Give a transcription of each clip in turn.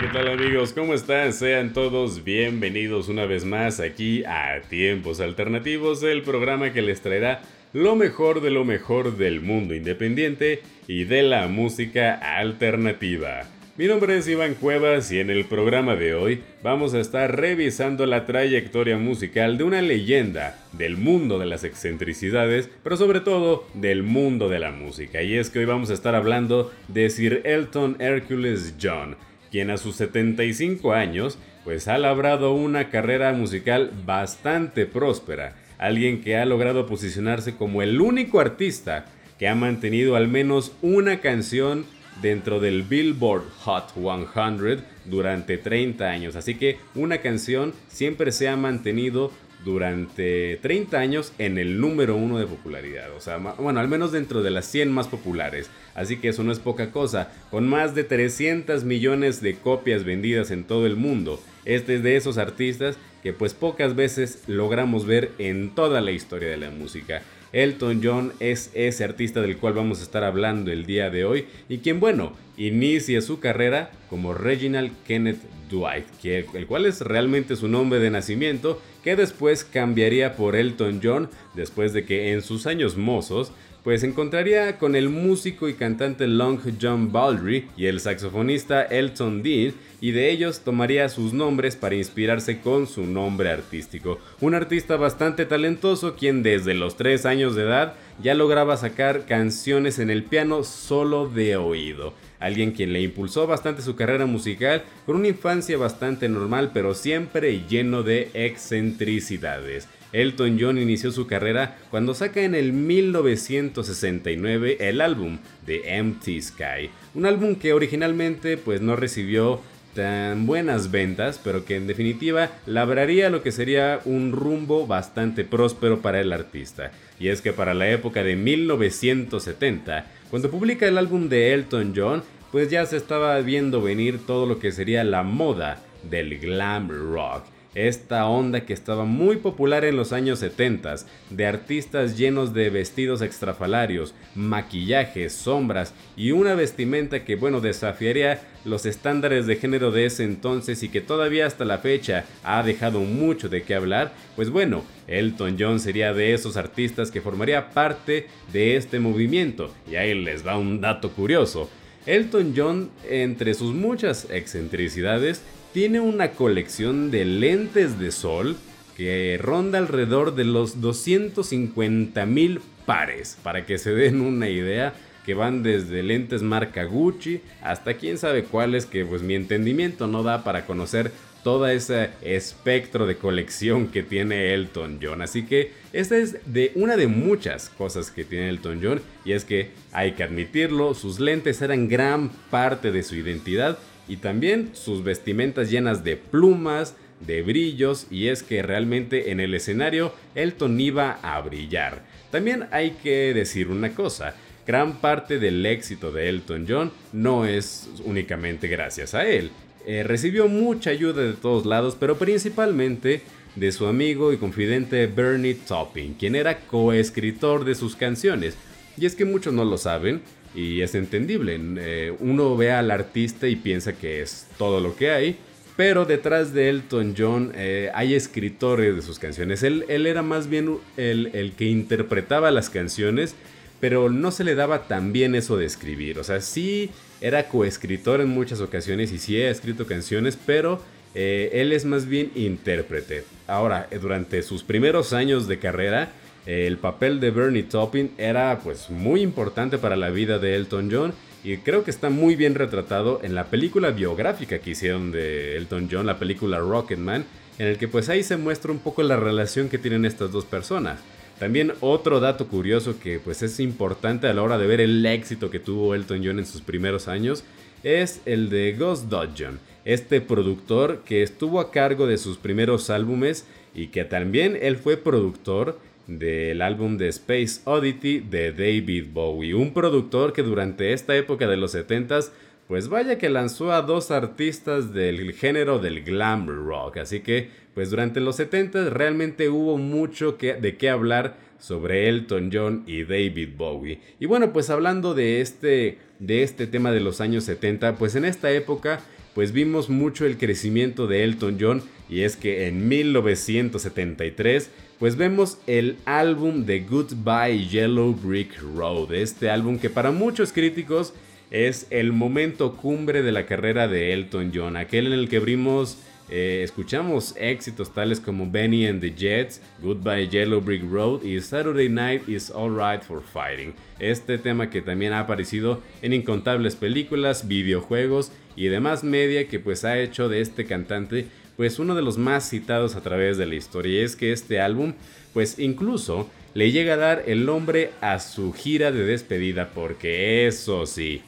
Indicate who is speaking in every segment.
Speaker 1: ¿qué tal amigos? ¿Cómo están? Sean todos bienvenidos una vez más aquí a Tiempos Alternativos, el programa que les traerá lo mejor de lo mejor del mundo independiente y de la música alternativa. Mi nombre es Iván Cuevas y en el programa de hoy vamos a estar revisando la trayectoria musical de una leyenda del mundo de las excentricidades, pero sobre todo del mundo de la música. Y es que hoy vamos a estar hablando de Sir Elton Hercules John, quien a sus 75 años pues ha labrado una carrera musical bastante próspera, alguien que ha logrado posicionarse como el único artista que ha mantenido al menos una canción dentro del Billboard Hot 100 durante 30 años. Así que una canción siempre se ha mantenido durante 30 años en el número uno de popularidad. O sea, bueno, al menos dentro de las 100 más populares. Así que eso no es poca cosa. Con más de 300 millones de copias vendidas en todo el mundo. Este es de esos artistas que pues pocas veces logramos ver en toda la historia de la música. Elton John es ese artista del cual vamos a estar hablando el día de hoy y quien, bueno, inicia su carrera como Reginald Kenneth Dwight, el cual es realmente su nombre de nacimiento, que después cambiaría por Elton John después de que en sus años mozos pues encontraría con el músico y cantante Long John Baldry y el saxofonista Elton Dean y de ellos tomaría sus nombres para inspirarse con su nombre artístico. Un artista bastante talentoso quien desde los 3 años de edad ya lograba sacar canciones en el piano solo de oído. Alguien quien le impulsó bastante su carrera musical con una infancia bastante normal pero siempre lleno de excentricidades. Elton John inició su carrera cuando saca en el 1969 el álbum The Empty Sky, un álbum que originalmente pues no recibió tan buenas ventas, pero que en definitiva labraría lo que sería un rumbo bastante próspero para el artista. Y es que para la época de 1970, cuando publica el álbum de Elton John, pues ya se estaba viendo venir todo lo que sería la moda del glam rock esta onda que estaba muy popular en los años 70 de artistas llenos de vestidos extrafalarios, maquillajes, sombras y una vestimenta que bueno desafiaría los estándares de género de ese entonces y que todavía hasta la fecha ha dejado mucho de qué hablar, pues bueno, Elton John sería de esos artistas que formaría parte de este movimiento. Y ahí les da un dato curioso. Elton John, entre sus muchas excentricidades, tiene una colección de lentes de sol que ronda alrededor de los 250 mil pares, para que se den una idea que van desde lentes marca Gucci hasta quién sabe cuáles que pues mi entendimiento no da para conocer todo ese espectro de colección que tiene Elton John. Así que esta es de una de muchas cosas que tiene Elton John y es que hay que admitirlo, sus lentes eran gran parte de su identidad y también sus vestimentas llenas de plumas, de brillos y es que realmente en el escenario Elton iba a brillar. También hay que decir una cosa, gran parte del éxito de Elton John no es únicamente gracias a él. Eh, recibió mucha ayuda de todos lados, pero principalmente de su amigo y confidente Bernie Taupin, quien era coescritor de sus canciones. Y es que muchos no lo saben, y es entendible. Eh, uno ve al artista y piensa que es todo lo que hay, pero detrás de Elton John eh, hay escritores de sus canciones. Él, él era más bien el, el, que interpretaba las canciones, pero no se le daba tan bien eso de escribir. O sea, sí era coescritor en muchas ocasiones y sí ha escrito canciones, pero eh, él es más bien intérprete. Ahora, durante sus primeros años de carrera, el papel de Bernie Taupin era pues muy importante para la vida de Elton John y creo que está muy bien retratado en la película biográfica que hicieron de Elton John, la película Rocketman, en el que pues ahí se muestra un poco la relación que tienen estas dos personas. También otro dato curioso que pues es importante a la hora de ver el éxito que tuvo Elton John en sus primeros años es el de Ghost Dodgeon, este productor que estuvo a cargo de sus primeros álbumes y que también él fue productor del álbum de Space Oddity de David Bowie, un productor que durante esta época de los 70s, pues vaya que lanzó a dos artistas del género del glam rock, así que pues durante los 70s realmente hubo mucho que, de qué hablar sobre Elton John y David Bowie. Y bueno, pues hablando de este de este tema de los años 70, pues en esta época pues vimos mucho el crecimiento de Elton John y es que en 1973 pues vemos el álbum de Goodbye Yellow Brick Road, este álbum que para muchos críticos es el momento cumbre de la carrera de Elton John, aquel en el que vimos eh, escuchamos éxitos tales como Benny and the Jets, Goodbye Yellow Brick Road y Saturday Night is Alright for Fighting. Este tema que también ha aparecido en incontables películas, videojuegos y demás media que pues ha hecho de este cantante pues uno de los más citados a través de la historia. Y es que este álbum pues incluso le llega a dar el nombre a su gira de despedida porque eso sí,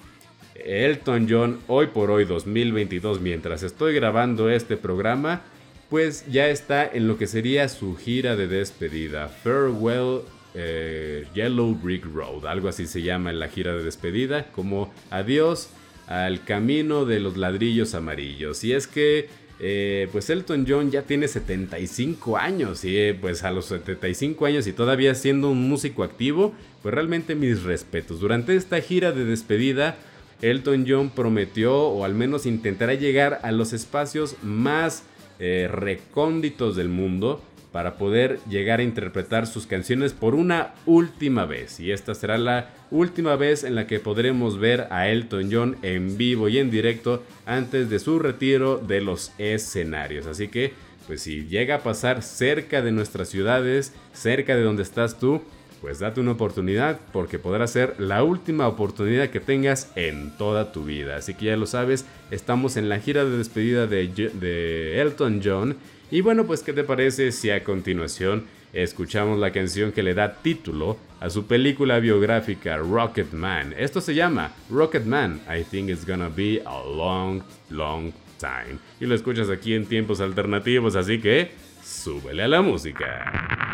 Speaker 1: Elton John, hoy por hoy 2022, mientras estoy grabando este programa, pues ya está en lo que sería su gira de despedida, Farewell eh, Yellow Brick Road, algo así se llama en la gira de despedida, como adiós al camino de los ladrillos amarillos. Y es que, eh, pues Elton John ya tiene 75 años y eh, pues a los 75 años y todavía siendo un músico activo, pues realmente mis respetos. Durante esta gira de despedida, Elton John prometió o al menos intentará llegar a los espacios más eh, recónditos del mundo para poder llegar a interpretar sus canciones por una última vez. Y esta será la última vez en la que podremos ver a Elton John en vivo y en directo antes de su retiro de los escenarios. Así que, pues si llega a pasar cerca de nuestras ciudades, cerca de donde estás tú, pues date una oportunidad porque podrá ser la última oportunidad que tengas en toda tu vida. Así que ya lo sabes, estamos en la gira de despedida de, Elton John. Y bueno, pues ¿qué te parece si a continuación escuchamos la canción que le da título a su película biográfica Rocket Man? Esto se llama Rocket Man. I think it's gonna be a long, long time. Y lo escuchas aquí en tiempos alternativos, así que súbele a la música.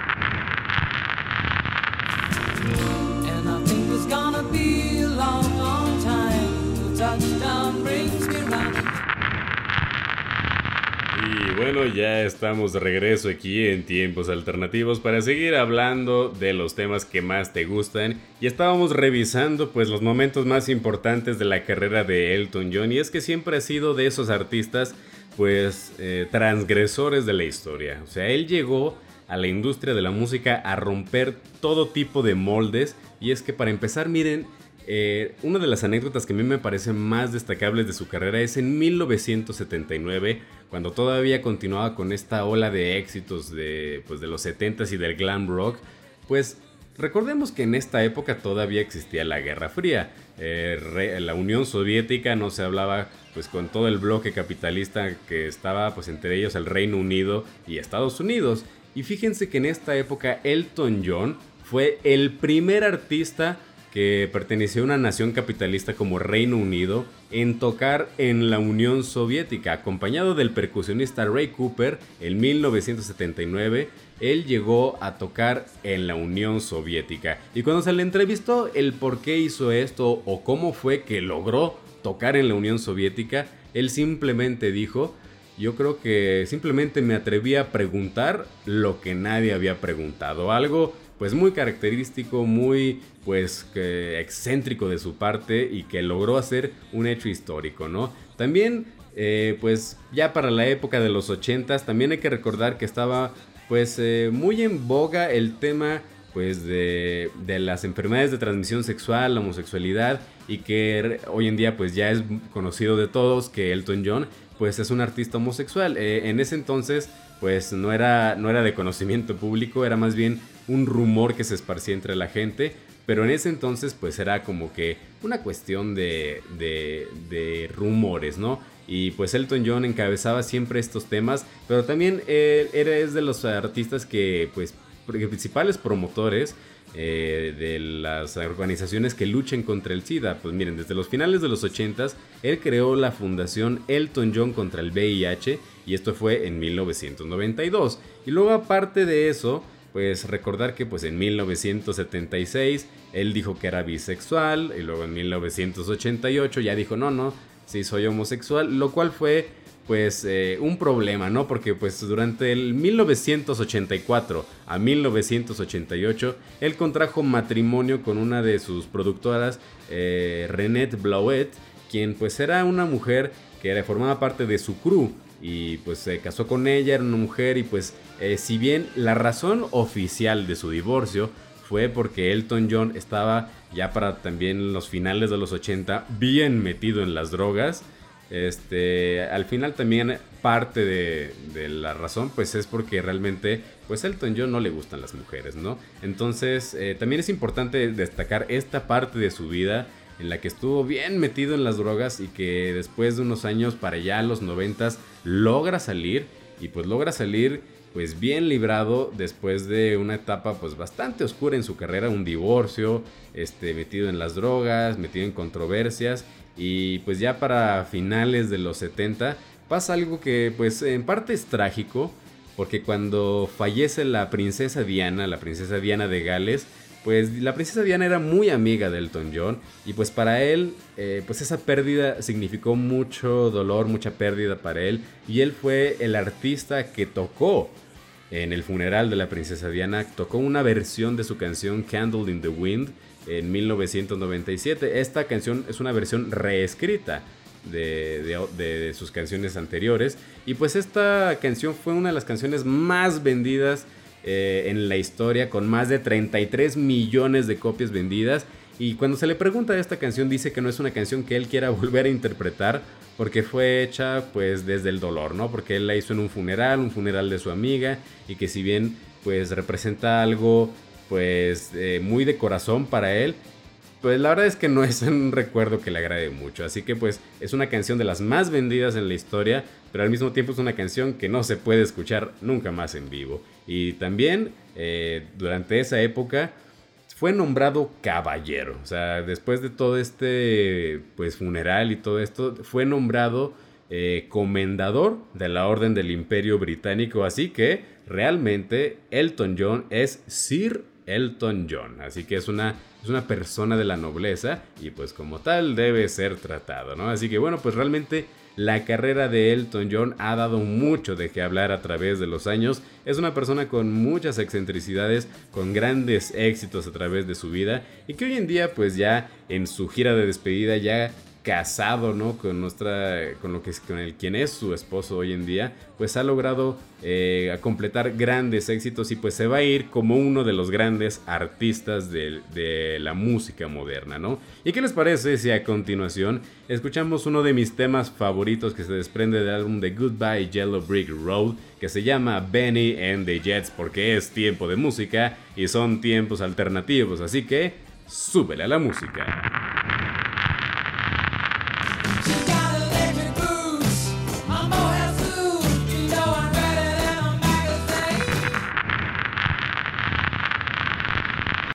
Speaker 1: Ya estamos de regreso aquí en tiempos alternativos para seguir hablando de los temas que más te gustan. Y estábamos revisando pues los momentos más importantes de la carrera de Elton John. Y es que siempre ha sido de esos artistas pues eh, transgresores de la historia. O sea, él llegó a la industria de la música a romper todo tipo de moldes. Y es que para empezar, miren, eh, una de las anécdotas que a mí me parecen más destacables de su carrera es en 1979, cuando todavía continuaba con esta ola de éxitos de, pues, de los 70s y del glam rock. Pues recordemos que en esta época todavía existía la Guerra Fría. Eh, la Unión Soviética no se hablaba pues con todo el bloque capitalista que estaba pues entre ellos el Reino Unido y Estados Unidos. Y fíjense que en esta época Elton John fue el primer artista que perteneció a una nación capitalista como Reino Unido, en tocar en la Unión Soviética. Acompañado del percusionista Ray Cooper, en 1979, él llegó a tocar en la Unión Soviética. Y cuando se le entrevistó el por qué hizo esto o cómo fue que logró tocar en la Unión Soviética, él simplemente dijo, yo creo que simplemente me atreví a preguntar lo que nadie había preguntado. Algo pues muy característico, muy pues excéntrico de su parte y que logró hacer un hecho histórico, ¿no? También eh, pues ya para la época de los 80 también hay que recordar que estaba pues eh, muy en boga el tema pues de, de, las enfermedades de transmisión sexual, la homosexualidad y que hoy en día pues ya es conocido de todos que Elton John pues es un artista homosexual. Eh, en ese entonces pues no era, no era de conocimiento público, era más bien un rumor que se esparcía entre la gente, pero en ese entonces pues era como que una cuestión de, de, rumores, ¿no? Y pues Elton John encabezaba siempre estos temas, pero también él, era es de los artistas que pues principales promotores eh, de las organizaciones que luchen contra el SIDA. Pues miren, desde los finales de los 80 él creó la fundación Elton John contra el VIH y esto fue en 1992. Y luego aparte de eso, pues recordar que pues en 1976 él dijo que era bisexual y luego en 1988 ya dijo no, no, sí soy homosexual, lo cual fue pues eh, un problema, ¿no? Porque pues durante el 1984 a 1988 él contrajo matrimonio con una de sus productoras, eh, Renette Blauet, quien pues era una mujer que formaba parte de su crew y pues se casó con ella, era una mujer y pues eh, si bien la razón oficial de su divorcio fue porque Elton John estaba ya para también los finales de los 80 bien metido en las drogas, este, al final también parte de, la razón pues es porque realmente pues Elton John no le gustan las mujeres, ¿no? Entonces eh, también es importante destacar esta parte de su vida en la que estuvo bien metido en las drogas y que después de unos años para allá los noventas logra salir y pues logra salir pues bien librado después de una etapa pues bastante oscura en su carrera, un divorcio, este metido en las drogas, metido en controversias y pues ya para finales de los 70 pasa algo que pues en parte es trágico, porque cuando fallece la princesa Diana, la princesa Diana de Gales, pues la princesa Diana era muy amiga de Elton John y pues para él eh, pues esa pérdida significó mucho dolor, mucha pérdida para él y él fue el artista que tocó en el funeral de la princesa Diana, tocó una versión de su canción Candle in the Wind en 1997. Esta canción es una versión reescrita de, sus canciones anteriores. Y pues esta canción fue una de las canciones más vendidas eh, en la historia, con más de 33 millones de copias vendidas. Y cuando se le pregunta de esta canción, dice que no es una canción que él quiera volver a interpretar, porque fue hecha pues desde el dolor, ¿no? Porque él la hizo en un funeral, un funeral de su amiga, y que si bien pues representa algo pues eh, muy de corazón para él. Pues la verdad es que no es un recuerdo que le agrade mucho. Así que pues es una canción de las más vendidas en la historia, pero al mismo tiempo es una canción que no se puede escuchar nunca más en vivo. Y también eh, durante esa época fue nombrado caballero. O sea, después de todo este pues funeral y todo esto, fue nombrado eh, comendador de la Orden del Imperio Británico. Así que realmente Elton John es Sir Elton John. Así que es una, es una persona de la nobleza y pues como tal debe ser tratado, ¿no? Así que bueno, pues realmente la carrera de Elton John ha dado mucho de qué hablar a través de los años. Es una persona con muchas excentricidades, con grandes éxitos a través de su vida y que hoy en día pues ya en su gira de despedida ya casado, ¿no? Con nuestra, con lo que es, con el quien es su esposo hoy en día, pues ha logrado eh, completar grandes éxitos y pues se va a ir como uno de los grandes artistas de, de, la música moderna, ¿no? ¿Y qué les parece si a continuación escuchamos uno de mis temas favoritos que se desprende del álbum de Goodbye Yellow Brick Road, que se llama Benny and the Jets, porque es tiempo de música y son tiempos alternativos, así que súbele a la música.